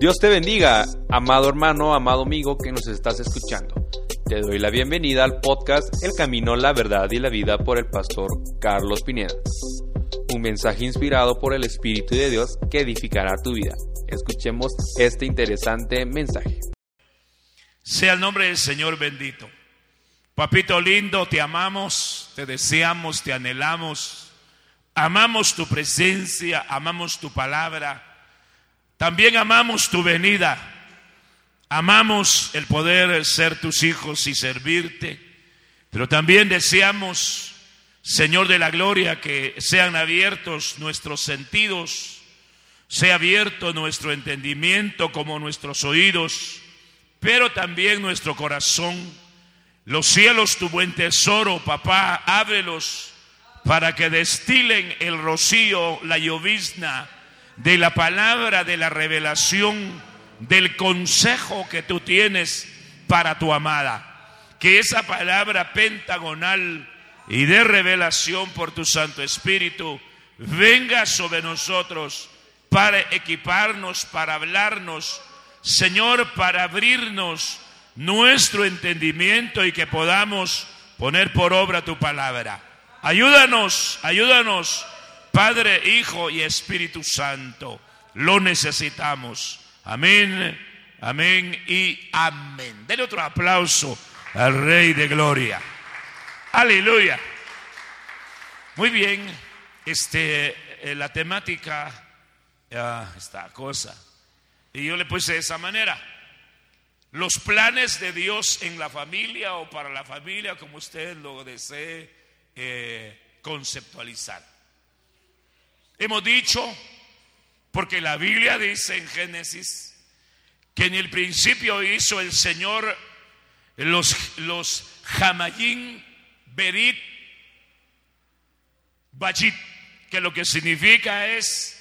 Dios te bendiga, amado hermano, amado amigo que nos estás escuchando. Te doy la bienvenida al podcast El Camino, la Verdad y la Vida por el pastor Carlos Pineda. Un mensaje inspirado por el Espíritu de Dios que edificará tu vida. Escuchemos este interesante mensaje. Sea el nombre del Señor bendito. Papito lindo, te amamos, te deseamos, te anhelamos. Amamos tu presencia, amamos tu palabra. También amamos tu venida. Amamos el poder ser tus hijos y servirte. Pero también deseamos, Señor de la Gloria, que sean abiertos nuestros sentidos, sea abierto nuestro entendimiento como nuestros oídos, pero también nuestro corazón. Los cielos, tu buen tesoro, papá, ábrelos para que destilen el rocío, la llovizna de la palabra, de la revelación, del consejo que tú tienes para tu amada. Que esa palabra pentagonal y de revelación por tu Santo Espíritu venga sobre nosotros para equiparnos, para hablarnos, Señor, para abrirnos nuestro entendimiento y que podamos poner por obra tu palabra. Ayúdanos, ayúdanos Padre, Hijo y Espíritu Santo. Lo necesitamos. Amén, amén y amén. Denle otro aplauso al Rey de Gloria. Aleluya. Muy bien, este, eh, la temática, esta cosa. Y yo le puse de esa manera. Los planes de Dios en la familia o para la familia, como usted lo desee eh, conceptualizar. Hemos dicho, porque la Biblia dice en Génesis, que en el principio hizo el Señor los, los Jamayín, Berit, Bajit, que lo que significa es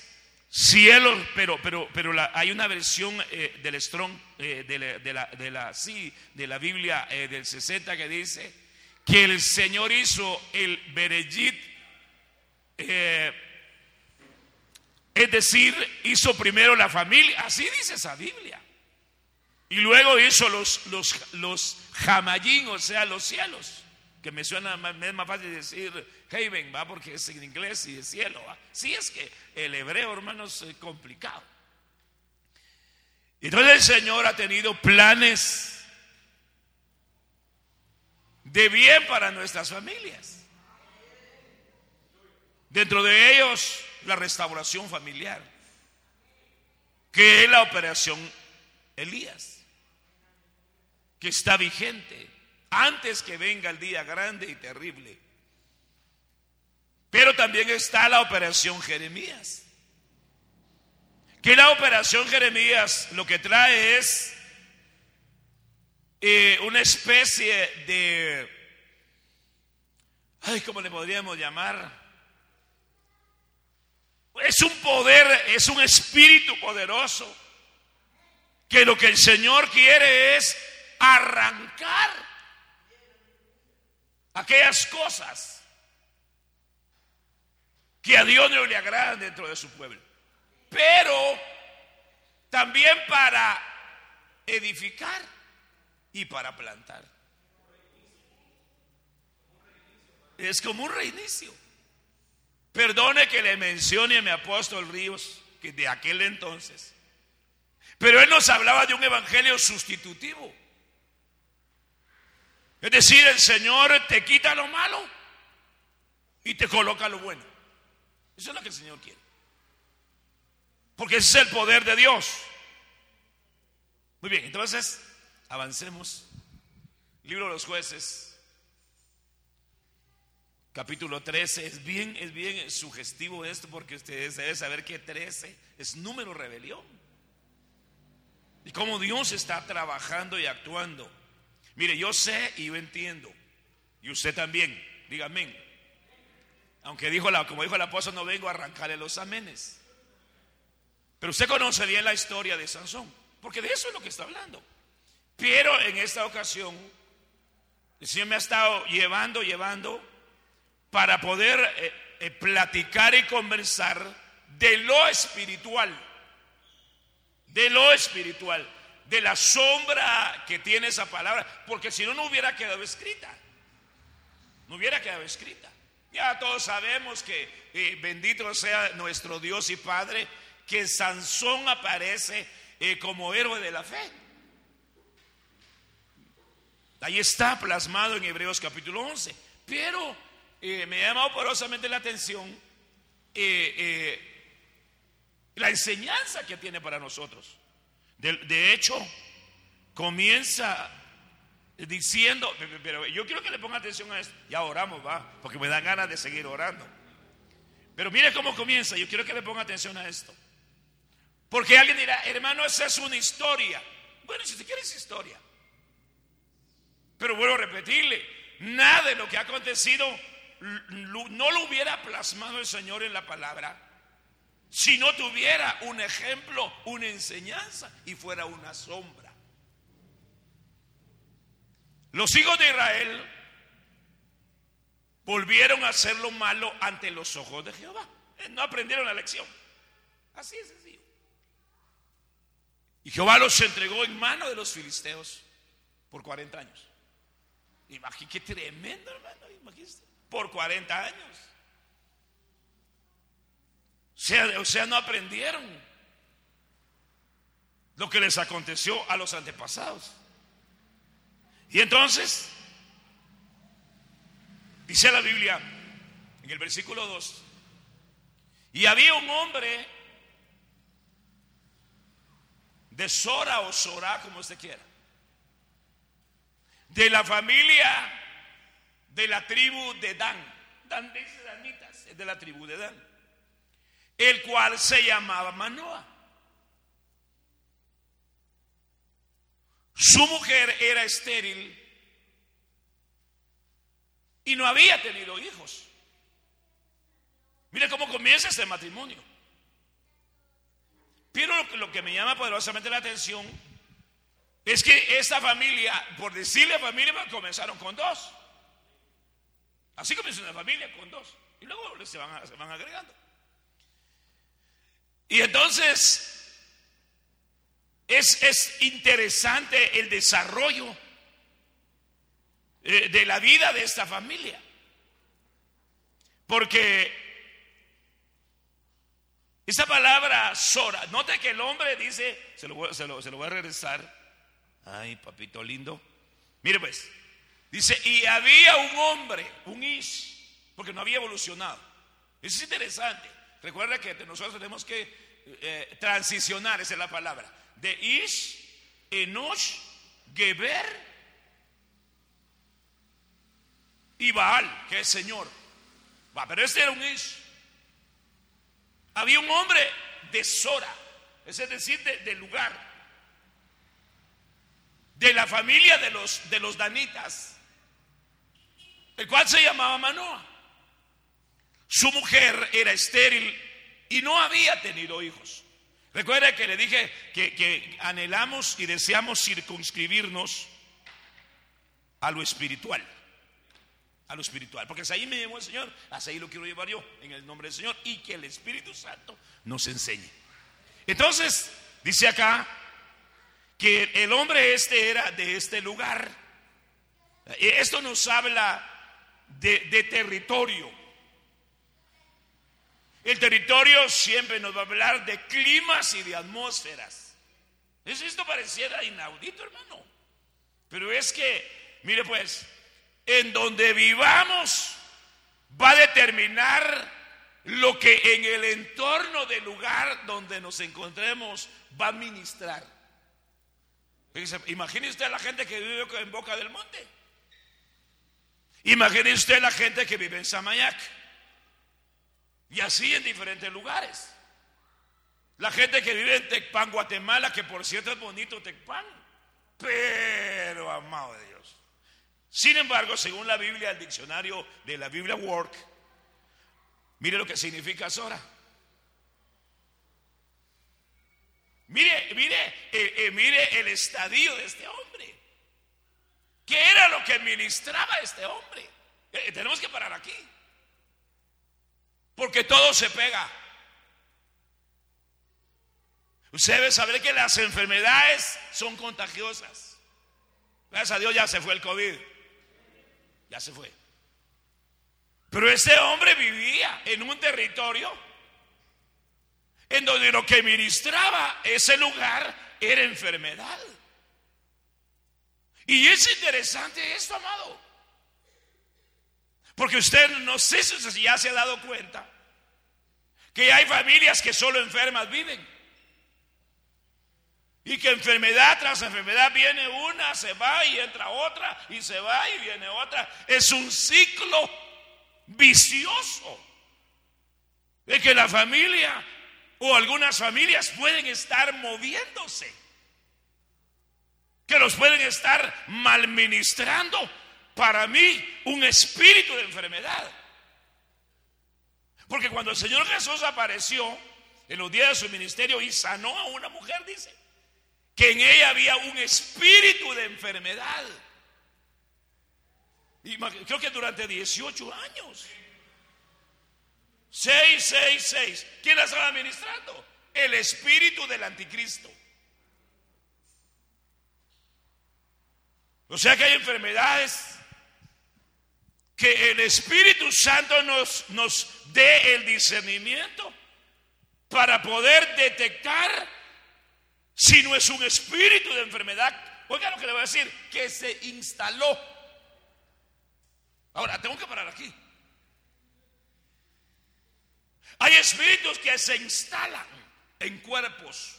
cielo, pero, pero, pero hay una versión eh, del Strong, eh, de, la, de, la, de, la, sí, de la Biblia eh, del 60 que dice que el Señor hizo el Berejit, es decir, hizo primero la familia, así dice esa Biblia. Y luego hizo los, los, los jamayín, o sea, los cielos. Que me suena más, es más fácil decir heaven, va, porque es en inglés y de cielo. ¿va? Sí, es que el hebreo, hermanos, es complicado. Entonces el Señor ha tenido planes de bien para nuestras familias. Dentro de ellos la restauración familiar, que es la operación Elías, que está vigente antes que venga el día grande y terrible. Pero también está la operación Jeremías, que la operación Jeremías lo que trae es eh, una especie de, ay, ¿cómo le podríamos llamar? Es un poder, es un espíritu poderoso que lo que el Señor quiere es arrancar aquellas cosas que a Dios no le agradan dentro de su pueblo. Pero también para edificar y para plantar. Es como un reinicio. Perdone que le mencione a mi apóstol Ríos, que de aquel entonces. Pero él nos hablaba de un evangelio sustitutivo. Es decir, el Señor te quita lo malo y te coloca lo bueno. Eso es lo que el Señor quiere. Porque ese es el poder de Dios. Muy bien, entonces avancemos. Libro de los jueces, capítulo 13. Es bien, es bien sugestivo esto porque ustedes deben saber que 13 es número rebelión. Y cómo Dios está trabajando y actuando. Mire, yo sé y yo entiendo. Y usted también. Dígame. Aunque dijo la, como dijo el apóstol, no vengo a arrancarle los amenes. Pero usted conoce bien la historia de Sansón. Porque de eso es lo que está hablando. Pero en esta ocasión, el Señor me ha estado llevando, llevando para poder eh, eh, platicar y conversar de lo espiritual. de lo espiritual, de la sombra que tiene esa palabra, porque si no, no hubiera quedado escrita. No hubiera quedado escrita. Ya todos sabemos que eh, bendito sea nuestro Dios y Padre, que Sansón aparece como héroe de la fe. Ahí está plasmado en Hebreos capítulo 11. Pero eh, me ha llamado la atención la enseñanza que tiene para nosotros. De, hecho, comienza diciendo, pero yo quiero que le ponga atención a esto. Ya oramos, va, porque me dan ganas de seguir orando. Pero mire cómo comienza, yo quiero que le ponga atención a esto. Porque alguien dirá, hermano, esa es una historia. Bueno, si usted quiere es historia. Pero vuelvo a repetirle, nada de lo que ha acontecido no lo hubiera plasmado el Señor en la palabra si no tuviera un ejemplo, una enseñanza y fuera una sombra. Los hijos de Israel volvieron a hacer lo malo ante los ojos de Jehová. Eh, no aprendieron la lección. Así es sencillo. Y Jehová los entregó en mano de los filisteos por 40 años. Imagínate tremendo, hermano. Por 40 años. O sea, no aprendieron lo que les aconteció a los antepasados. Y entonces, dice la Biblia en el versículo 2, y había un hombre de Sora o Sora, como usted quiera, de la familia de la tribu de Dan. Dan dice Danitas, es de la tribu de Dan el cual se llamaba Manoa. Su mujer era estéril y no había tenido hijos. Mire cómo comienza este matrimonio. Pero lo que, lo que me llama poderosamente la atención es que esta familia, por decirle familia, comenzaron con dos. Así comenzó una familia con dos. Y luego se van, se van agregando. Y entonces es, interesante el desarrollo eh, de la vida de esta familia. Porque esa palabra Sora, note que el hombre dice, se lo, voy, se lo, voy a regresar. Ay, papito lindo. Mire pues, dice, y había un hombre, un Ish, porque no había evolucionado. Eso es interesante. Recuerda que nosotros tenemos que eh, transicionar, esa es la palabra, de Ish, Enosh, Geber y Baal, que es Señor. Va, pero este era un Ish. Había un hombre de Sora, es decir, del lugar, de la familia de los, de los danitas, el cual se llamaba Manoa. Su mujer era estéril y no había tenido hijos. Recuerda que le dije que, anhelamos y deseamos circunscribirnos a lo espiritual. A lo espiritual. Porque ahí me llevó el Señor, hasta ahí lo quiero llevar yo, en el nombre del Señor, y que el Espíritu Santo nos enseñe. Entonces, dice acá que el hombre este era de este lugar. Esto nos habla de territorio. El territorio siempre nos va a hablar de climas y de atmósferas. Esto pareciera inaudito, hermano. Pero es que, mire pues, en donde vivamos va a determinar lo que en el entorno del lugar donde nos encontremos va a ministrar. Imagine usted a la gente que vive en Boca del Monte. Imagine usted la gente que vive en Samayac. Y así en diferentes lugares. La gente que vive en Tecpan, Guatemala, que por cierto es bonito Tecpan, pero amado de Dios. Sin embargo, según la Biblia, el diccionario de la Biblia Work, mire lo que significa Sora. Mire, mire, eh, eh, mire el estadio de este hombre. ¿Qué era lo que ministraba este hombre? Eh, tenemos que parar aquí. Porque todo se pega. Usted debe saber que las enfermedades son contagiosas. Gracias a Dios ya se fue el COVID. Ya se fue. Pero ese hombre vivía en un territorio en donde lo que ministraba ese lugar era enfermedad. Y es interesante esto, amado. Porque usted no sé si ya se ha dado cuenta que hay familias que solo enfermas viven. Y que enfermedad tras enfermedad viene una, se va y entra otra, y se va y viene otra. Es un ciclo vicioso de que la familia o algunas familias pueden estar moviéndose, que los pueden estar malministrando para mí un espíritu de enfermedad. Porque cuando el Señor Jesús apareció en los días de su ministerio y sanó a una mujer, dice, que en ella había un espíritu de enfermedad. Y creo que durante 18 años. 6, 6, 6. ¿Quién la estaba administrando? El espíritu del anticristo. O sea que hay enfermedades que el Espíritu Santo nos, nos dé el discernimiento para poder detectar si no es un espíritu de enfermedad. Oiga lo que le voy a decir, que se instaló. Ahora, tengo que parar aquí. Hay espíritus que se instalan en cuerpos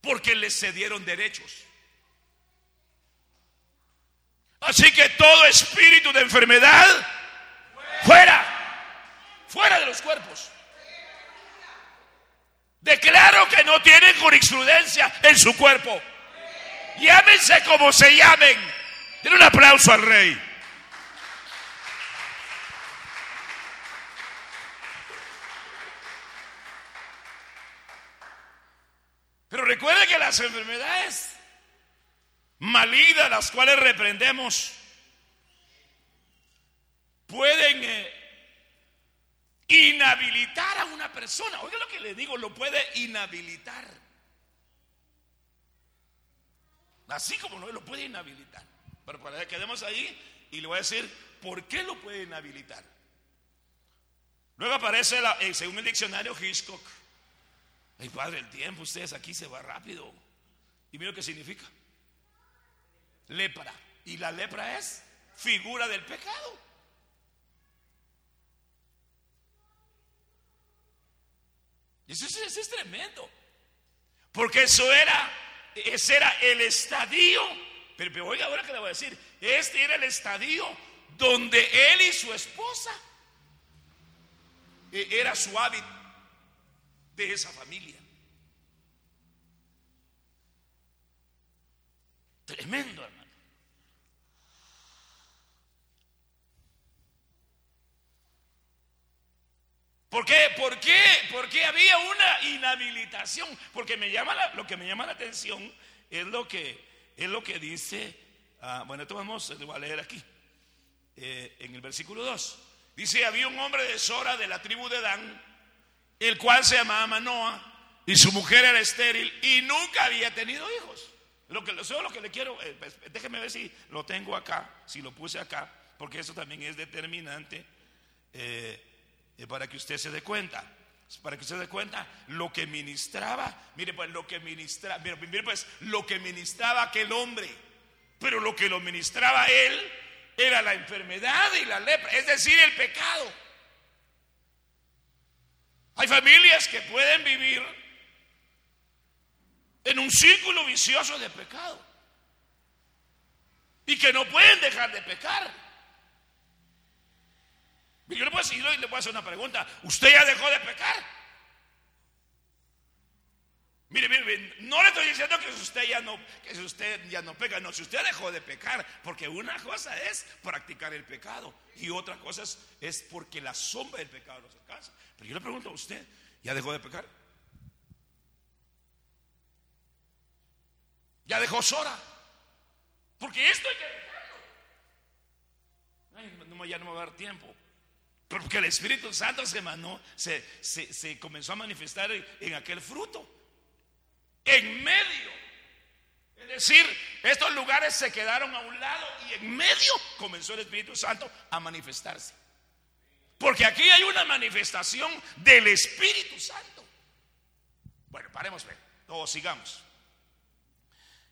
porque les cedieron derechos. Así que todo espíritu de enfermedad, fuera, fuera de los cuerpos. Declaro que no tienen jurisprudencia en su cuerpo. Llámense como se llamen. Den un aplauso al rey. Pero recuerde que las enfermedades malignas, las cuales reprendemos, pueden eh, inhabilitar a una persona. Oiga lo que le digo, lo puede inhabilitar. Así como no lo puede inhabilitar. Pero para que quedemos ahí y le voy a decir por qué lo puede inhabilitar. Luego aparece, eh, según el diccionario Hitchcock, ay padre, el tiempo, ustedes aquí se va rápido. Y mira qué significa lepra. Y la lepra es figura del pecado. Y eso, es tremendo. Porque eso era, ese era el estadio. Pero, oiga, ahora que le voy a decir, este era el estadio donde él y su esposa e, era su hábito de esa familia. Tremendo, hermano. ¿Por qué? ¿Por qué? Porque había una inhabilitación. Porque me llama lo que me llama la atención es lo que, es lo que dice, ah, bueno, esto vamos a leer aquí, eh, en el versículo 2. Dice, había un hombre de Sora de la tribu de Dan, el cual se llamaba Manoa, y su mujer era estéril y nunca había tenido hijos. Lo que, lo que le quiero, eh, pues, déjeme ver si lo tengo acá, si lo puse acá, porque eso también es determinante eh, eh, para que usted se dé cuenta. Para que usted se dé cuenta lo que ministraba, mire pues lo que ministraba, mire, pues lo que ministraba aquel hombre, pero lo que lo ministraba él era la enfermedad y la lepra, es decir, el pecado. Hay familias que pueden vivir en un círculo vicioso de pecado. Y que no pueden dejar de pecar. Yo le puedo, decir, le puedo hacer una pregunta. ¿Usted ya dejó de pecar? Mire, mire, no le estoy diciendo que usted ya no, que usted ya no peca, no, si usted dejó de pecar, porque una cosa es practicar el pecado y otra cosa es, es porque la sombra del pecado nos alcanza. Pero yo le pregunto a usted, ¿ya dejó de pecar? Ya dejó Sora. Porque esto hay que dejarlo. ya no me va a dar tiempo. Porque el Espíritu Santo se, manó, se, comenzó a manifestar en, aquel fruto. En medio. Es decir, estos lugares se quedaron a un lado y en medio comenzó el Espíritu Santo a manifestarse. Porque aquí hay una manifestación del Espíritu Santo. Bueno, paremos, o sigamos.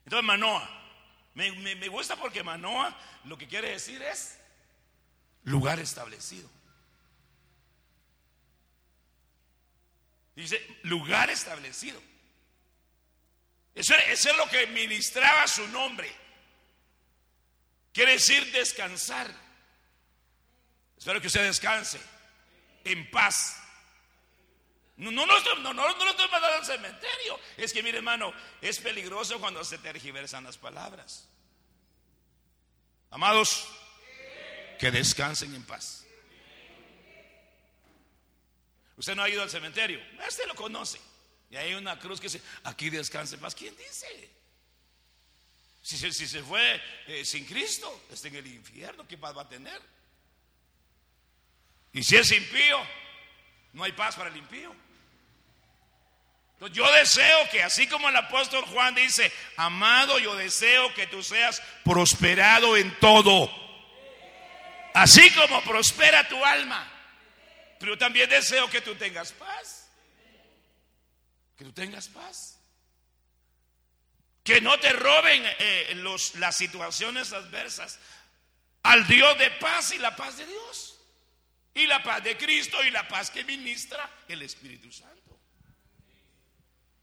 Entonces, Manoa. Me, me gusta porque Manoa lo que quiere decir es lugar establecido. Dice, lugar establecido. Eso, es lo que ministraba su nombre. Quiere decir descansar. Espero que usted descanse en paz. No, no, no, no, no, lo estoy mandando al cementerio. Es que, mire, hermano, es peligroso cuando se tergiversan las palabras. Amados, que descansen en paz. Usted no ha ido al cementerio, este lo conoce. Y hay una cruz que dice, aquí descanse en paz. ¿Quién dice? Si, si se fue eh, sin Cristo, está en el infierno, ¿qué paz va a tener? Y si es impío, no hay paz para el impío. Entonces, yo deseo que así como el apóstol Juan dice, amado, yo deseo que tú seas prosperado en todo. Así como prospera tu alma. Pero también deseo que tú tengas paz. Que tú tengas paz. Que no te roben eh, los, las situaciones adversas al Dios de paz y la paz de Dios. Y la paz de Cristo y la paz que ministra el Espíritu Santo.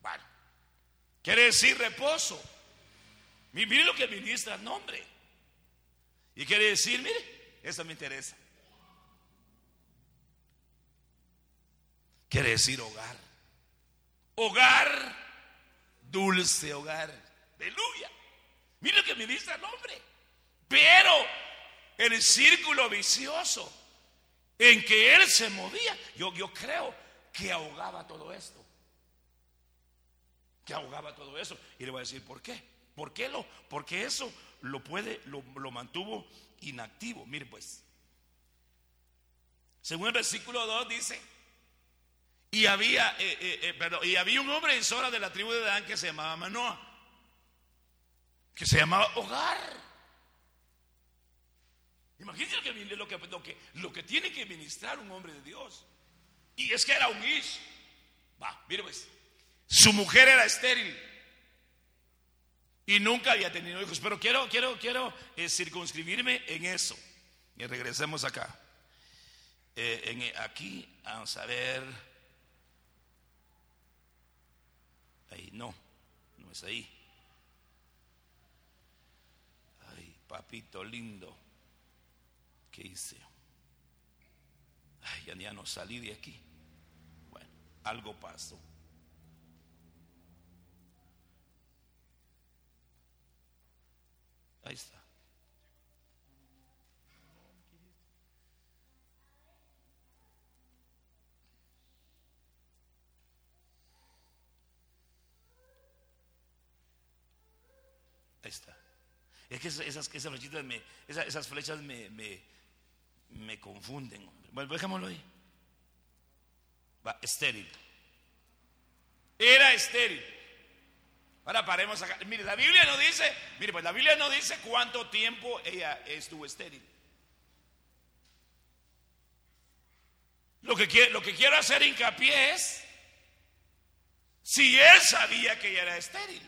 Bueno, quiere decir reposo. Mire lo que ministra el nombre. Y quiere decir, mire, eso me interesa. Quiere decir hogar. Hogar, dulce hogar. Aleluya. Mire lo que dice el nombre. Pero el círculo vicioso en que él se movía, yo, yo creo que ahogaba todo esto. Que ahogaba todo eso. Y le voy a decir, ¿por qué? ¿Por qué lo? Porque eso lo puede, lo, lo mantuvo inactivo. Mire pues. Según el versículo 2 dice, y había, eh, eh, eh, y había un hombre en Sora de la tribu de Dan que se llamaba Manoa, que se llamaba Hogar. Imagínense lo que, lo, que, lo que tiene que ministrar un hombre de Dios. Y es que era un ish. Va, mire pues. Su mujer era estéril. Y nunca había tenido hijos. Pero quiero, quiero, quiero circunscribirme en eso. Y regresemos acá. en, aquí, vamos a ver. Ahí, no, no es ahí. Ay, papito lindo, ¿qué hice? Ya, no salí de aquí. Bueno, algo pasó. Ahí está. está. Es que esas, flechitas me, esas, flechas me, me, confunden. Bueno, dejémoslo ahí. Va, estéril. Era estéril. Ahora paremos acá. Mire, la Biblia no dice, mire, pues la Biblia no dice cuánto tiempo ella estuvo estéril. Lo que, lo que quiero hacer hincapié es si él sabía que ella era estéril.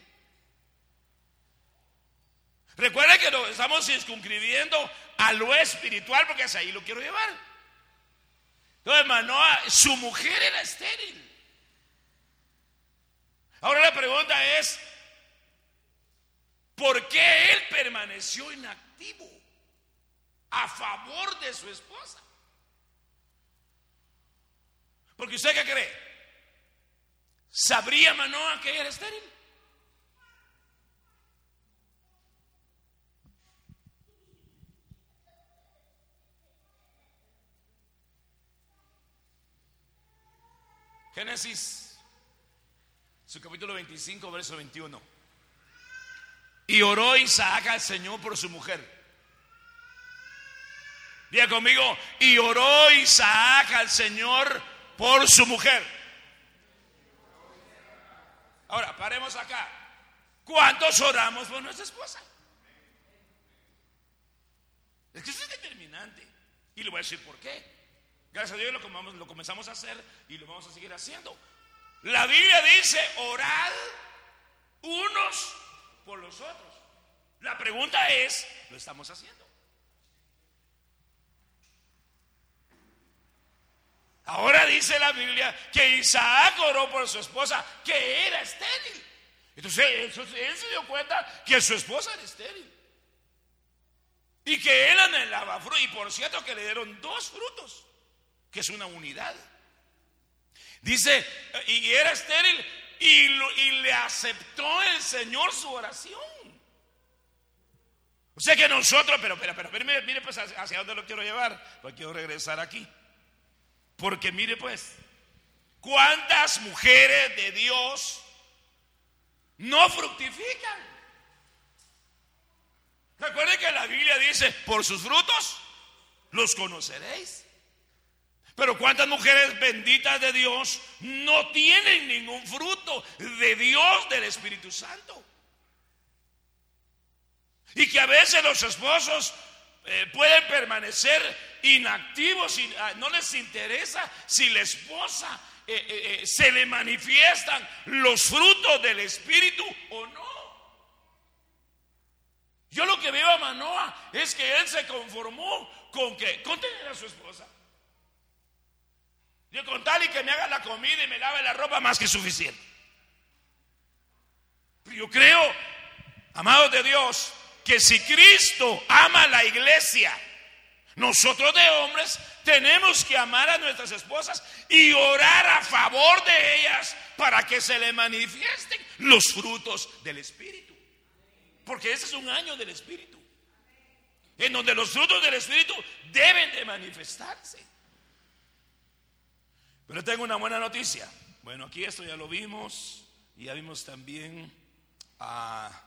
Recuerda que lo estamos circunscribiendo a lo espiritual porque es ahí lo quiero llevar. Entonces, Manoa, su mujer era estéril. Ahora la pregunta es, ¿por qué él permaneció inactivo a favor de su esposa? Porque usted qué cree? ¿Sabría Manoa que ella era estéril? Génesis, su capítulo 25, verso 21. Y oró Isaac al Señor por su mujer. Diga conmigo, y oró Isaac al Señor por su mujer. Ahora, paremos acá. ¿Cuántos oramos por nuestra esposa? Es que eso es determinante. Y le voy a decir por qué. Gracias a Dios lo, comenzamos a hacer y lo vamos a seguir haciendo. La Biblia dice, orad unos por los otros. La pregunta es, ¿lo estamos haciendo? Ahora dice la Biblia que Isaac oró por su esposa, que era estéril. Entonces él, se dio cuenta que su esposa era estéril. Y que él anhelaba fruto. Y por cierto que le dieron dos frutos, que es una unidad. Dice, y era estéril y, le aceptó el Señor su oración. O sea que nosotros, pero, pero, pero, mire, mire pues hacia dónde lo quiero llevar, pues quiero regresar aquí. Porque mire pues, ¿cuántas mujeres de Dios no fructifican? Recuerden que la Biblia dice, por sus frutos los conoceréis. Pero cuántas mujeres benditas de Dios no tienen ningún fruto de Dios, del Espíritu Santo. Y que a veces los esposos eh, pueden permanecer inactivos y ah, no les interesa si la esposa eh, eh, se le manifiestan los frutos del Espíritu o no. Yo lo que veo a Manoa es que él se conformó con que, con a su esposa. Con tal y que me haga la comida y me lave la ropa más que suficiente. yo creo, amados de Dios, que si Cristo ama a la iglesia, nosotros de hombres tenemos que amar a nuestras esposas y orar a favor de ellas para que se le manifiesten los frutos del Espíritu. Porque ese es un año del Espíritu. En donde los frutos del Espíritu deben de manifestarse. Pero tengo una buena noticia. Bueno, aquí esto ya lo vimos y ya vimos también a,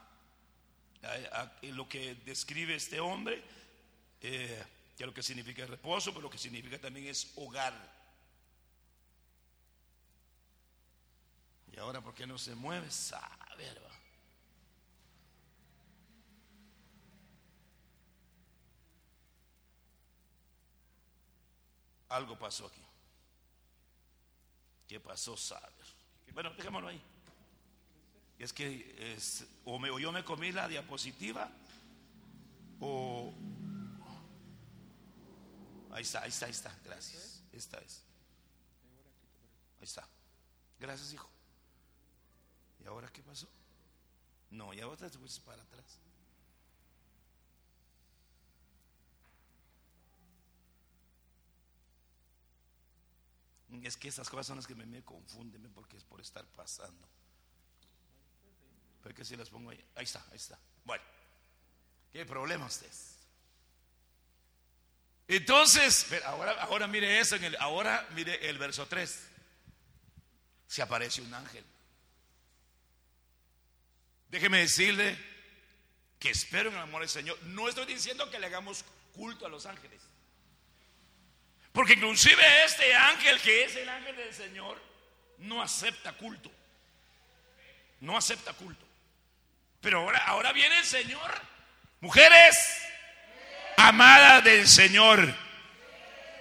lo que describe este hombre, eh, que lo que significa reposo, pero lo que significa también es hogar. Y ahora, ¿por qué no se mueve? Saber, Algo pasó aquí. ¿Qué pasó, saber? Bueno, dejémoslo ahí. Es que o, me, yo me comí la diapositiva o... Ahí está, ahí está, ahí está, gracias. Esta es. Ahí está. Gracias, hijo. ¿Y ahora qué pasó? No, ya otra vez para atrás. Es que esas cosas son las que me, confunden porque es por estar pasando. Pero que si las pongo ahí. Ahí está, ahí está. Bueno, ¿qué problema ustedes? Entonces, ahora, ahora mire eso, en el, ahora mire el verso 3. Se aparece un ángel. Déjeme decirle que espero en el amor del Señor. No estoy diciendo que le hagamos culto a los ángeles. Porque inclusive este ángel, que es el ángel del Señor, no acepta culto. No acepta culto. Pero ahora, ahora viene el Señor. Mujeres, amadas del Señor.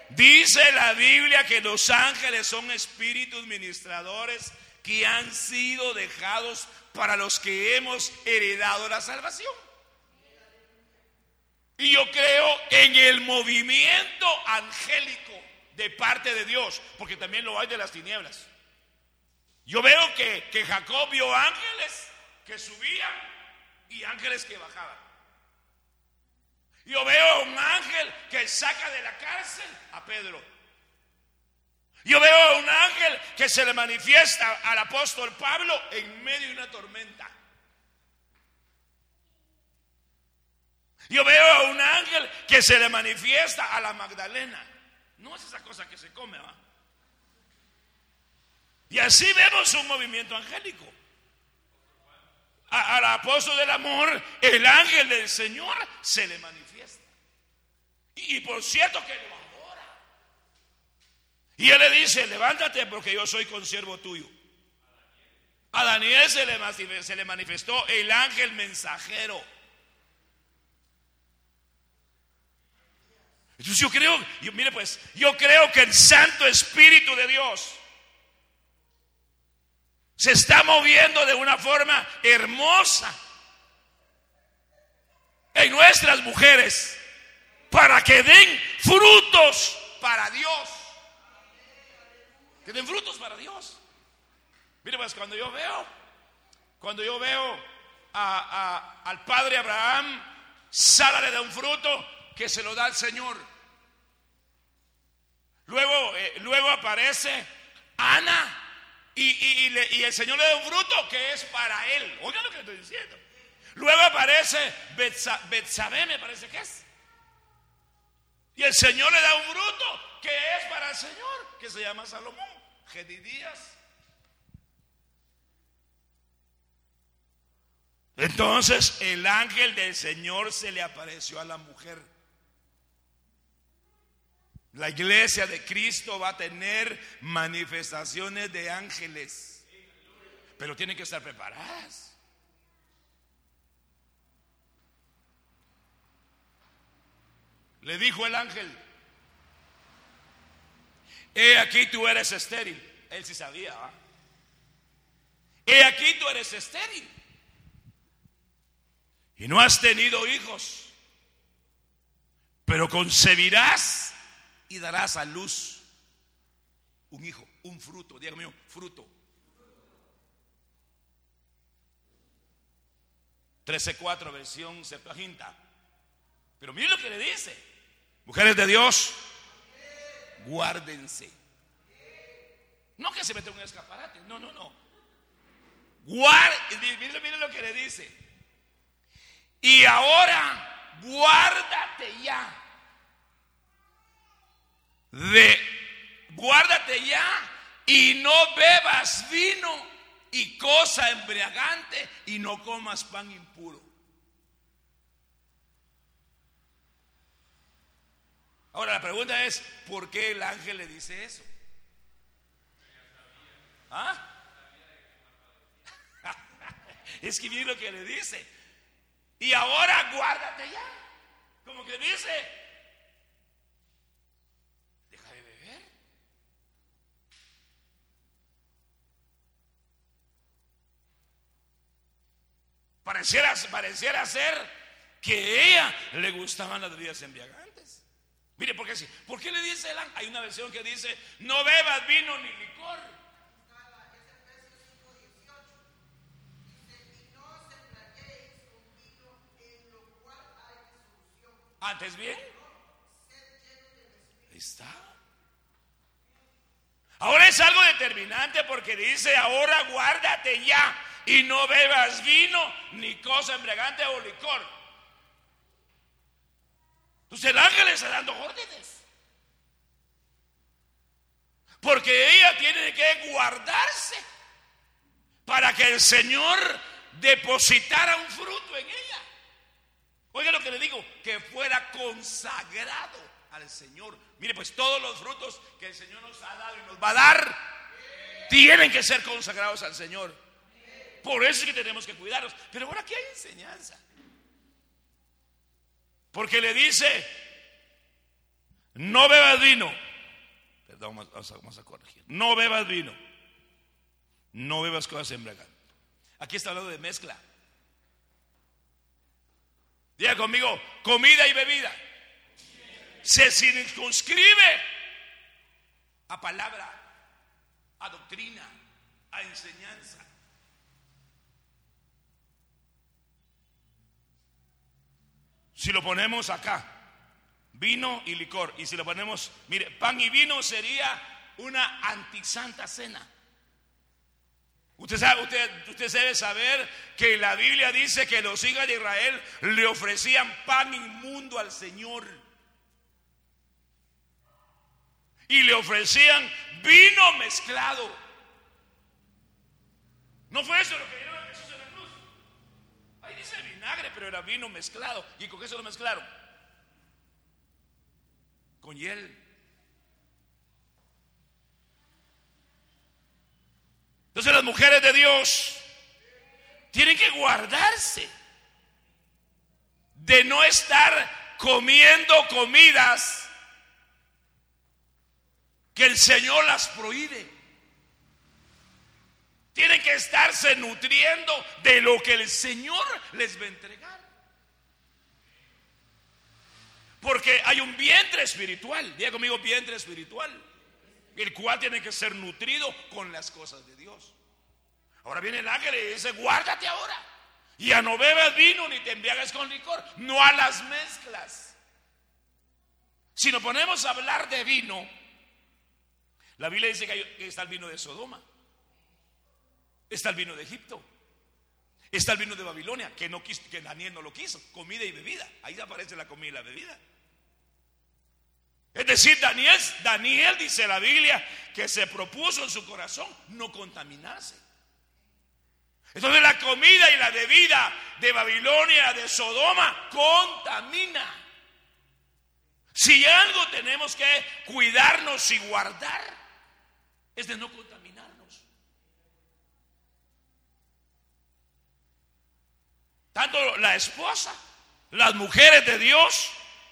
Dice la Biblia que los ángeles son espíritus ministradores que han sido dejados para los que hemos heredado la salvación. Y yo creo en el movimiento angélico de parte de Dios, porque también lo hay de las tinieblas. Yo veo que, que Jacob vio ángeles que subían y ángeles que bajaban. Yo veo un ángel que saca de la cárcel a Pedro. Yo veo un ángel que se le manifiesta al apóstol Pablo en medio de una tormenta. Yo veo a un ángel que se le manifiesta a la Magdalena. No es esa cosa que se come, ¿va? Y así vemos un movimiento angélico. al apóstol del amor, el ángel del Señor se le manifiesta. Y, por cierto que lo adora. Y él le dice, levántate porque yo soy consiervo tuyo. A Daniel se le manifestó el ángel mensajero. Yo creo, mire pues, yo creo que el Santo Espíritu de Dios se está moviendo de una forma hermosa en nuestras mujeres para que den frutos para Dios. Que den frutos para Dios. Mire, pues cuando yo veo, cuando yo veo al padre Abraham, Sara le da un fruto que se lo da al Señor. Luego, eh, luego aparece Ana y, el Señor le da un fruto que es para él. Oigan lo que estoy diciendo. Luego aparece Betsabé, me parece que es. Y el Señor le da un fruto que es para el Señor, que se llama Salomón, Gedidías. Entonces el ángel del Señor se le apareció a la mujer. La iglesia de Cristo va a tener manifestaciones de ángeles, pero tienen que estar preparadas. Le dijo el ángel, he aquí tú eres estéril. Él sí sabía. He aquí tú eres estéril. Y no has tenido hijos. Pero concebirás y darás a luz un hijo, un fruto. Dígame, fruto. 13.4 versión Septuaginta. Pero mire lo que le dice. Mujeres de Dios, guárdense. No que se mete un escaparate, no, no, no. Guárdense, mire, lo que le dice. Y ahora, guárdate ya. De, guárdate ya y no bebas vino y cosa embriagante y no comas pan impuro. Ahora la pregunta es, ¿por qué el ángel le dice eso? ¿Ah? es que viene lo que le dice. Y ahora guárdate ya. Como que dice, deja de beber. Pareciera, pareciera ser que a ella le gustaban las bebidas embriagantes. Mire, ¿por qué, ¿por qué le dice el? Hay una versión que dice, no bebas vino ni licor. Antes bien. Ahí está. Ahora es algo determinante porque dice, ahora guárdate ya y no bebas vino ni cosa embriagante o licor entonces el ángel está dando órdenes. Porque ella tiene que guardarse para que el Señor depositara un fruto en ella. Oiga lo que le digo, que fuera consagrado al Señor. Mire, pues todos los frutos que el Señor nos ha dado y nos va a dar, tienen que ser consagrados al Señor. Por eso es que tenemos que cuidarlos. Pero ahora aquí hay enseñanza. Porque le dice, no bebas vino. Perdón, vamos a, corregir. No bebas vino. No bebas cosas embriagantes. Aquí está hablando de mezcla. Diga conmigo, comida y bebida. Se circunscribe a palabra, a doctrina, a enseñanza. Si lo ponemos acá, vino y licor. Y si lo ponemos, mire, pan y vino sería una antisanta cena. Usted, sabe, usted, usted debe saber que la Biblia dice que los hijos de Israel le ofrecían pan inmundo al Señor. Y le ofrecían vino mezclado. ¿No fue eso lo que pero era vino mezclado. ¿Y con qué se lo mezclaron? Con hiel. Entonces las mujeres de Dios tienen que guardarse de no estar comiendo comidas que el Señor las prohíbe. Tienen que estarse nutriendo de lo que el Señor les va a entregar. Porque hay un vientre espiritual, diga conmigo vientre espiritual, el cual tiene que ser nutrido con las cosas de Dios. Ahora viene el ángel y dice, guárdate ahora. Ya no bebes vino ni te embriagues con licor, no a las mezclas. Si nos ponemos a hablar de vino, la Biblia dice que, está el vino de Sodoma, está el vino de Egipto, está el vino de Babilonia, que, no que Daniel no lo quiso, comida y bebida. Ahí aparece la comida y la bebida. Es decir, Daniel, Daniel dice la Biblia que se propuso en su corazón no contaminarse. Entonces la comida y la bebida de Babilonia, de Sodoma, contamina. Si algo tenemos que cuidarnos y guardar, es de no contaminarnos. Tanto la esposa, las mujeres de Dios,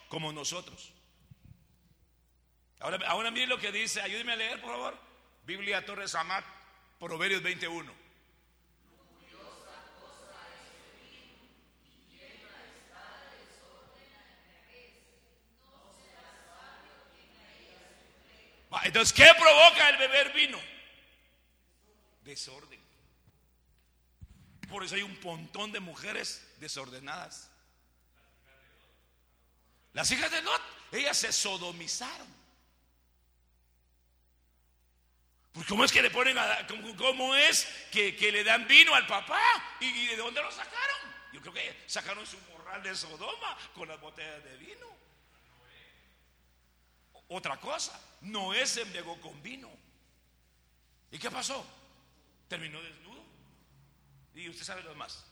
como nosotros. Ahora, ahora miren lo que dice, ayúdeme a leer, por favor. Biblia Torres Amat, Proverbios 21. Entonces, ¿qué provoca el beber vino? Desorden. Por eso hay un montón de mujeres desordenadas. Las hijas de Lot, ellas se sodomizaron. Pues ¿cómo es que le ponen a, cómo, es que, le dan vino al papá? ¿Y, de dónde lo sacaron? Yo creo que sacaron su morral de Sodoma con las botellas de vino. Otra cosa, Noé se embriagó con vino. ¿Y qué pasó? Terminó desnudo. Y usted sabe lo demás.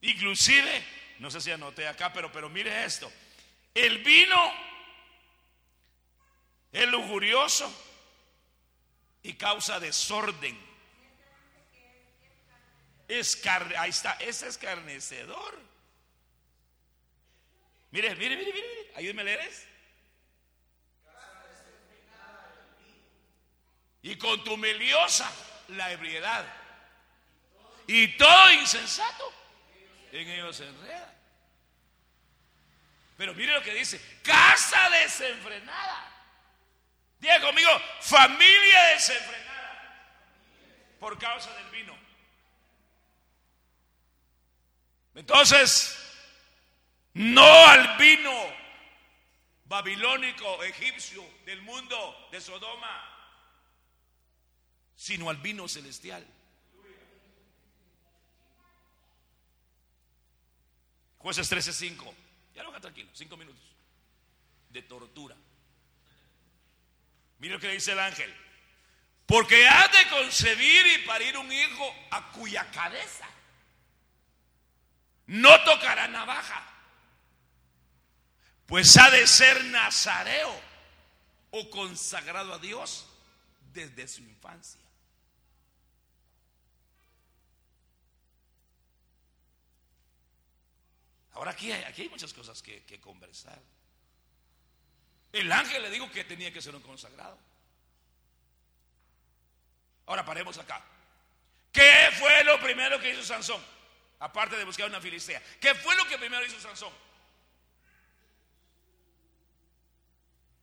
Inclusive, no sé si anoté acá, pero, pero mire esto. El vino es lujurioso y causa desorden. Es ahí está, es escarnecedor. Mire, mire, mire, mire, ayúdeme a leer Y con tu meliosa la ebriedad. Y todo insensato en ellos se enreda. Pero mire lo que dice, casa desenfrenada. Diga conmigo, familia desenfrenada por causa del vino. Entonces, no al vino babilónico, egipcio, del mundo, de Sodoma, sino al vino celestial. Jueces 13:5. Ya lo tranquilo, cinco minutos de tortura. Mira lo que dice el ángel. Porque ha de concebir y parir un hijo a cuya cabeza no tocará navaja pues ha de ser nazareo o consagrado a Dios desde su infancia. Ahora aquí hay, aquí hay muchas cosas que, que conversar. El ángel le dijo que tenía que ser un consagrado. Ahora paremos acá. ¿Qué fue lo primero que hizo Sansón? Aparte de buscar una filistea. ¿Qué fue lo que primero hizo Sansón?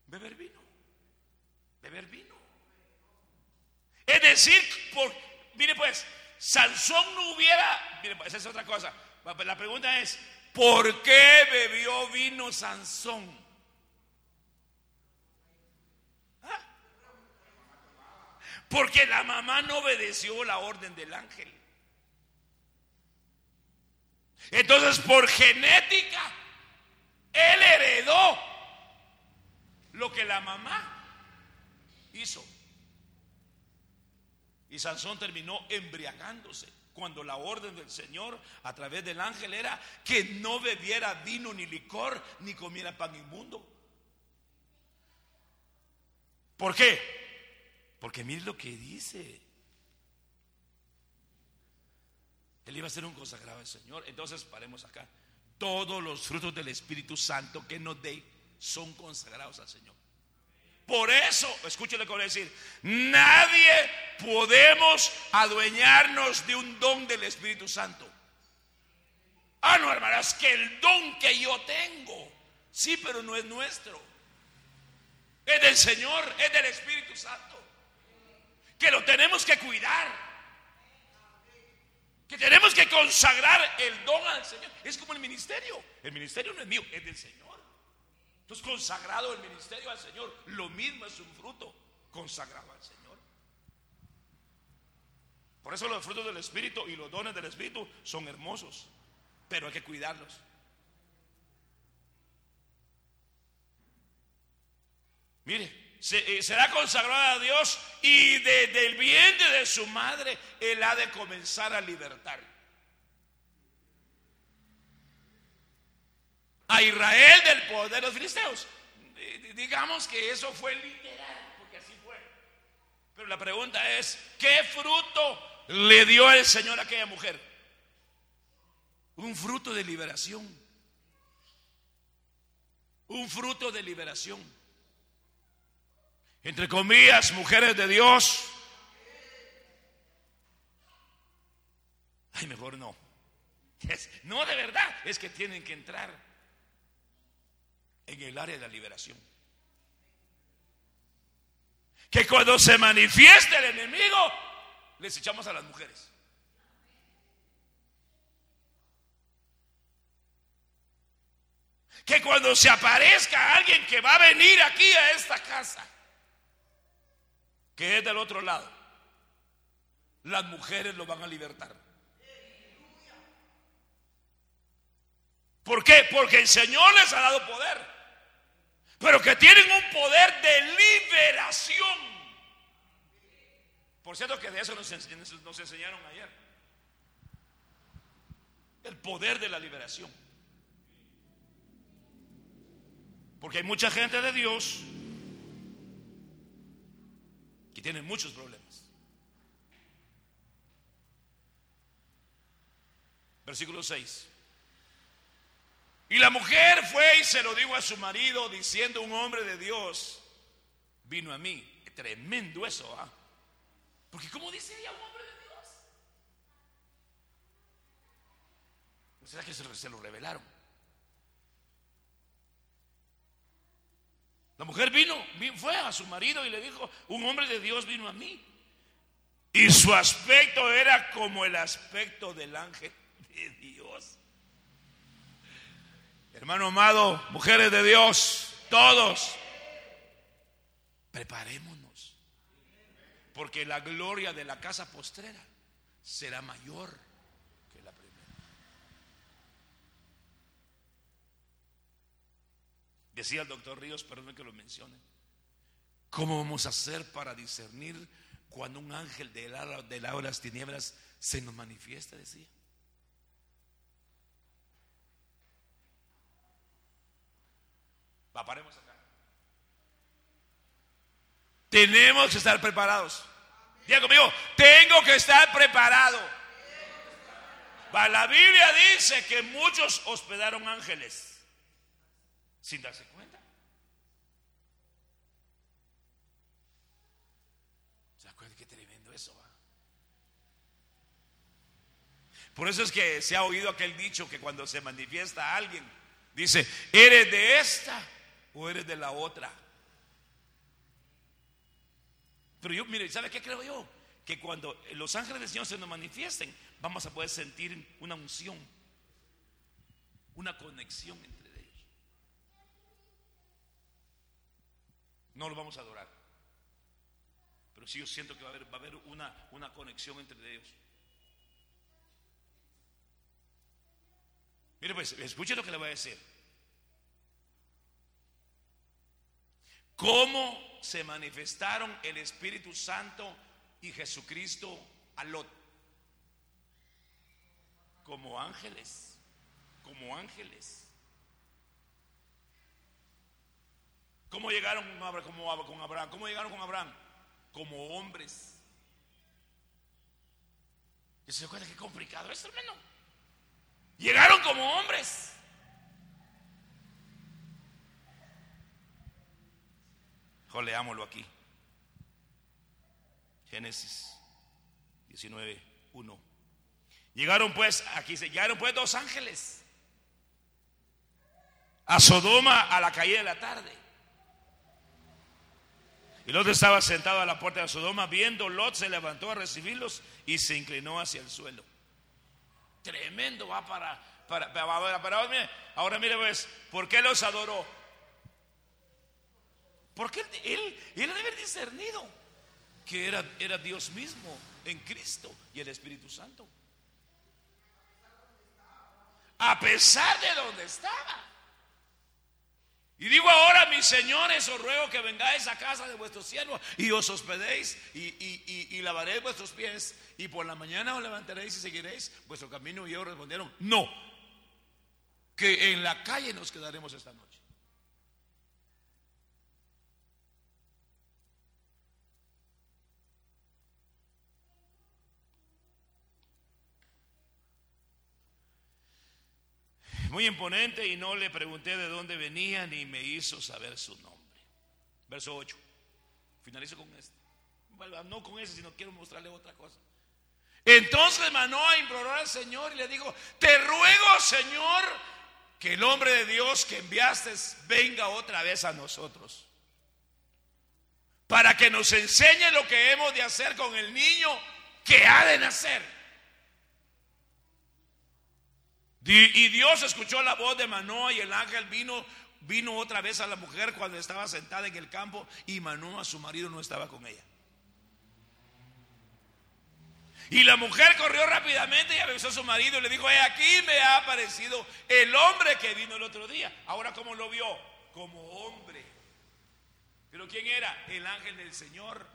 beber vino. Beber vino. Es decir, por, mire pues, Sansón no hubiera, mire pues, esa es otra cosa. La pregunta es, ¿por qué bebió vino Sansón? ¿Ah? Porque la mamá no obedeció la orden del ángel. Entonces, por genética, él heredó lo que la mamá hizo. Y Sansón terminó embriagándose cuando la orden del Señor a través del ángel era que no bebiera vino ni licor ni comiera pan inmundo. ¿Por qué? Porque mire lo que dice. Él iba a ser un consagrado al Señor. Entonces paremos acá. Todos los frutos del Espíritu Santo que nos dé son consagrados al Señor. Por eso, escúchale lo que voy a decir, nadie podemos adueñarnos de un don del Espíritu Santo. Ah, no, hermanas, que el don que yo tengo, sí, pero no es nuestro. Es del Señor, es del Espíritu Santo. Que lo tenemos que cuidar. Que tenemos que consagrar el don al Señor. Es como el ministerio. El ministerio no es mío, es del Señor. Entonces, consagrado el ministerio al Señor. Lo mismo es un fruto consagrado al Señor. Por eso los frutos del Espíritu y los dones del Espíritu son hermosos. Pero hay que cuidarlos. Mire, eh, será consagrada a Dios y desde el vientre de su madre él ha de comenzar a libertar. A Israel del poder de los filisteos. Digamos que eso fue literal, porque así fue. Pero la pregunta es, ¿qué fruto le dio el Señor a aquella mujer? Un fruto de liberación. Un fruto de liberación entre comillas, mujeres de Dios. Ay, mejor no. no, de verdad, es que tienen que entrar en el área de la liberación. Que cuando se manifieste el enemigo, les echamos a las mujeres. Que cuando se aparezca alguien que va a venir aquí a esta casa, que es del otro lado, las mujeres lo van a libertar. ¿Por qué? Porque el Señor les ha dado poder, pero que tienen un poder de liberación. Por cierto que de eso nos, enseñaron ayer. El poder de la liberación. Porque hay mucha gente de Dios tienen muchos problemas. Versículo 6. Y la mujer fue y se lo dijo a su marido diciendo un hombre de Dios vino a mí. Tremendo eso, ¿ah? Porque ¿cómo dice ella un hombre de Dios? ¿Será que se lo revelaron? La mujer vino, fue a su marido y le dijo, un hombre de Dios vino a mí. Y su aspecto era como el aspecto del ángel de Dios. Hermano amado, mujeres de Dios, todos, preparémonos. Porque la gloria de la casa postrera será mayor Decía el doctor Ríos, perdón que lo mencione. ¿Cómo vamos a hacer para discernir cuando un ángel la, de la de las tinieblas se nos manifiesta? Decía. Va, paremos acá. Tenemos que estar preparados. Diga conmigo, tengo que estar preparado. Va, la Biblia dice que muchos hospedaron ángeles sin darse cuenta. ¿Se acuerdan qué tremendo eso va? Por eso es que se ha oído aquel dicho que cuando se manifiesta alguien, dice, ¿eres de esta o eres de la otra? Pero yo, mire, ¿sabe qué creo yo? Que cuando los ángeles del Señor se nos manifiesten, vamos a poder sentir una unción, una conexión entre No lo vamos a adorar. Pero sí yo siento que va a haber, va a haber una, una conexión entre ellos. Mire pues, escuche lo que le voy a decir. ¿Cómo se manifestaron el Espíritu Santo y Jesucristo a Lot? Como ángeles, como ángeles. ¿Cómo llegaron con Abraham? ¿Cómo llegaron con Abraham? como hombres. ¿Y se cuenta qué complicado es, hermano? Llegaron como hombres. Leámoslo aquí. Génesis 19, 1. Llegaron pues, aquí se llegaron pues dos ángeles a Sodoma a la caída de la tarde. Y Lot estaba sentado a la puerta de Sodoma, viendo, Lot se levantó a recibirlos y se inclinó hacia el suelo. Tremendo, va para, para, para, para ahora mire pues, ¿por qué los adoró? Porque él, él, debe haber discernido que era, era Dios mismo en Cristo y el Espíritu Santo. A pesar de donde estaba. Y digo ahora, mis señores, os ruego que vengáis a casa de vuestros siervos y os hospedéis y, y, y, lavaréis vuestros pies y por la mañana os levantaréis y seguiréis vuestro camino. Y ellos respondieron, no, que en la calle nos quedaremos esta noche. Muy imponente y no le pregunté de dónde venía ni me hizo saber su nombre. Verso 8. Finalizo con este. no con ese, sino quiero mostrarle otra cosa. Entonces Manoa imploró al Señor y le dijo, te ruego Señor que el hombre de Dios que enviaste venga otra vez a nosotros. Para que nos enseñe lo que hemos de hacer con el niño que ha de nacer. Y Dios escuchó la voz de Manoa y el ángel vino, vino otra vez a la mujer cuando estaba sentada en el campo y Manoa, su marido, no estaba con ella. Y la mujer corrió rápidamente y avisó a su marido y le dijo, aquí me ha aparecido el hombre que vino el otro día. Ahora, ¿cómo lo vio? Como hombre. ¿Pero quién era? El ángel del Señor.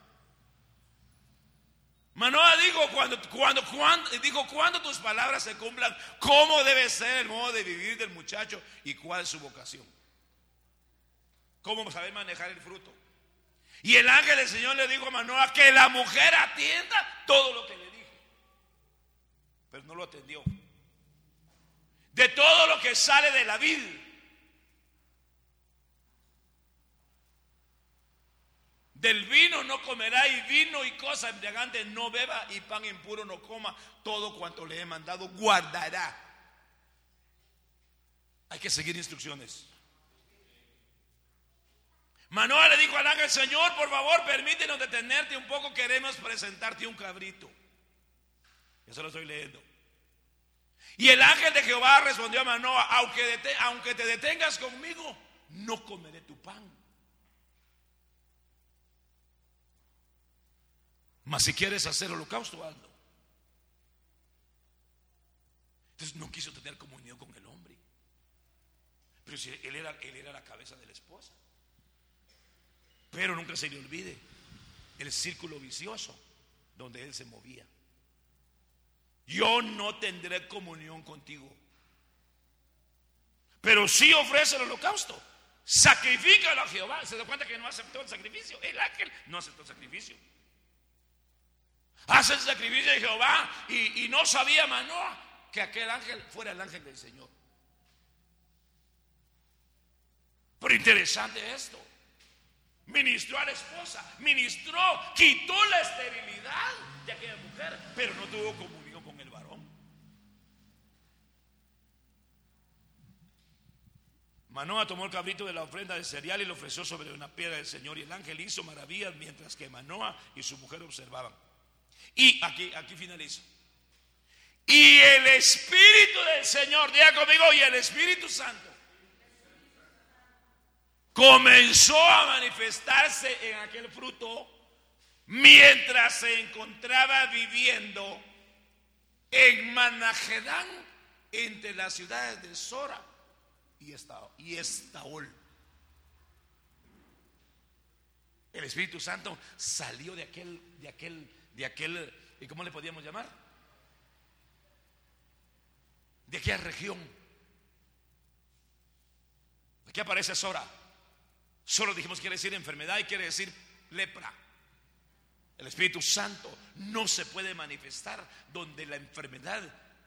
Manoa dijo cuando, cuando, cuando, dijo, cuando tus palabras se cumplan, cómo debe ser el modo de vivir del muchacho y cuál es su vocación. Cómo saber manejar el fruto. Y el ángel del Señor le dijo a Manoa que la mujer atienda todo lo que le dije. Pero no lo atendió. De todo lo que sale de la vida Del vino no comerá y vino y cosa embriagante no beba y pan impuro no coma. Todo cuanto le he mandado guardará. Hay que seguir instrucciones. Manoa le dijo al ángel, Señor, por favor, permítenos detenerte un poco, queremos presentarte un cabrito. Eso lo estoy leyendo. Y el ángel de Jehová respondió a Manoa, aunque, aunque te detengas conmigo, no comeré tu pan. Mas si quieres hacer holocausto, hazlo. Entonces no quiso tener comunión con el hombre. Pero si él era, él era la cabeza de la esposa. Pero nunca se le olvide el círculo vicioso donde él se movía. Yo no tendré comunión contigo. Pero si ofrece el holocausto. Sacrifícalo a Jehová. Se da cuenta que no aceptó el sacrificio. El ángel no aceptó el sacrificio. Hace el sacrificio de Jehová y, no sabía Manoa que aquel ángel fuera el ángel del Señor. Pero interesante esto. Ministró a la esposa, ministró, quitó la esterilidad de aquella mujer, pero no tuvo comunión con el varón. Manoa tomó el cabrito de la ofrenda de cereal y lo ofreció sobre una piedra del Señor. Y el ángel hizo maravillas mientras que Manoa y su mujer observaban. Y aquí, aquí finalizo. Y el Espíritu del Señor, diga conmigo, y el Espíritu Santo comenzó a manifestarse en aquel fruto mientras se encontraba viviendo en Managedán entre las ciudades de Sora y Estaol. El Espíritu Santo salió de aquel, de aquel de aquel, ¿y cómo le podíamos llamar? De aquella región. Aquí aparece Sora. Solo dijimos quiere decir enfermedad y quiere decir lepra. El Espíritu Santo no se puede manifestar donde la enfermedad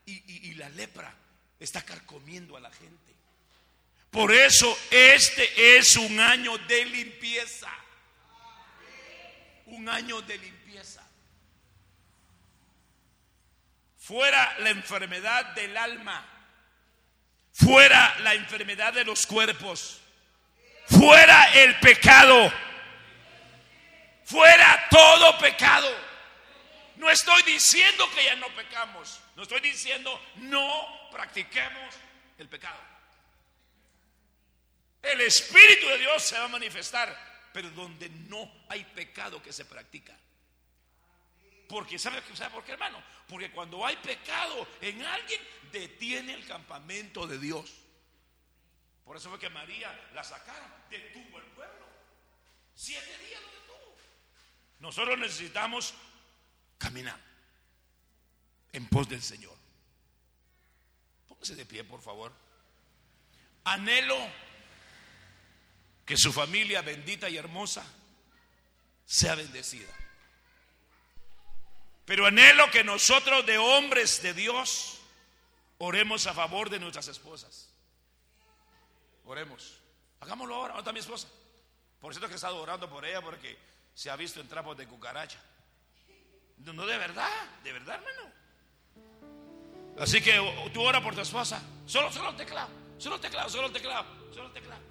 y, y la lepra está carcomiendo a la gente. Por eso este es un año de limpieza. Un año de limpieza. Fuera la enfermedad del alma. Fuera la enfermedad de los cuerpos. Fuera el pecado. Fuera todo pecado. No estoy diciendo que ya no pecamos. No estoy diciendo no practiquemos el pecado. El Espíritu de Dios se va a manifestar, pero donde no hay pecado que se practica. Porque ¿sabe, ¿sabe por qué, hermano? Porque cuando hay pecado en alguien, detiene el campamento de Dios. Por eso fue que María la sacaron, detuvo el pueblo. Siete días lo detuvo. Nosotros necesitamos caminar en pos del Señor. Póngase de pie, por favor. Anhelo que su familia bendita y hermosa sea bendecida. Pero anhelo que nosotros de hombres de Dios oremos a favor de nuestras esposas. Oremos. Hagámoslo ahora. ¿Dónde está mi esposa? Por cierto que he estado orando por ella porque se ha visto en trapos de cucaracha. No, de verdad, de verdad, hermano. Así que tú ora por tu esposa. Solo, solo el teclado, solo el teclado, solo el teclado, solo el teclado.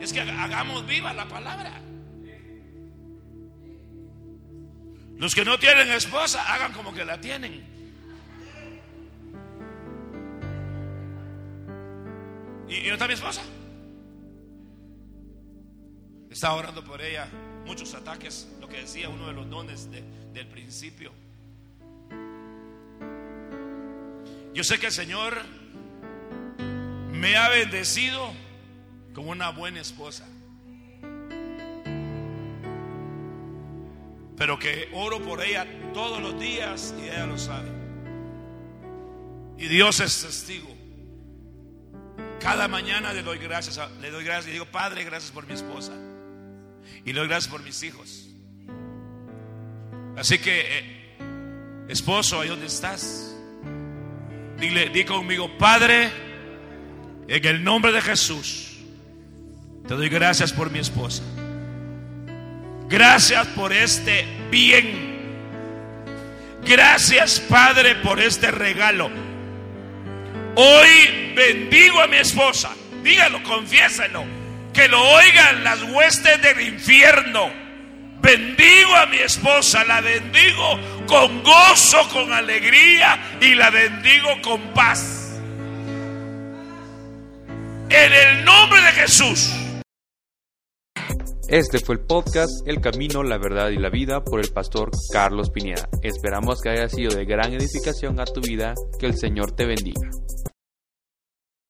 Es que hagamos viva la palabra. Los que no tienen esposa, hagan como que la tienen. ¿Y, no está mi esposa? Estaba orando por ella. Muchos ataques, lo que decía uno de los dones del principio. Yo sé que el Señor me ha bendecido como una buena esposa. Pero que oro por ella todos los días y ella lo sabe. Y Dios es testigo. Cada mañana le doy gracias, le doy gracias y digo, Padre, gracias por mi esposa. Y le doy gracias por mis hijos. Así que, eh, esposo, ahí donde estás, dile, di conmigo, Padre, en el nombre de Jesús, te doy gracias por mi esposa. Gracias por este bien. Gracias, Padre, por este regalo. Hoy bendigo a mi esposa. Dígalo, confiéselo. Que lo oigan las huestes del infierno. Bendigo a mi esposa, la bendigo con gozo, con alegría y la bendigo con paz. En el nombre de Jesús. Este fue el podcast El Camino, la Verdad y la Vida por el pastor Carlos Pineda. Esperamos que haya sido de gran edificación a tu vida. Que el Señor te bendiga.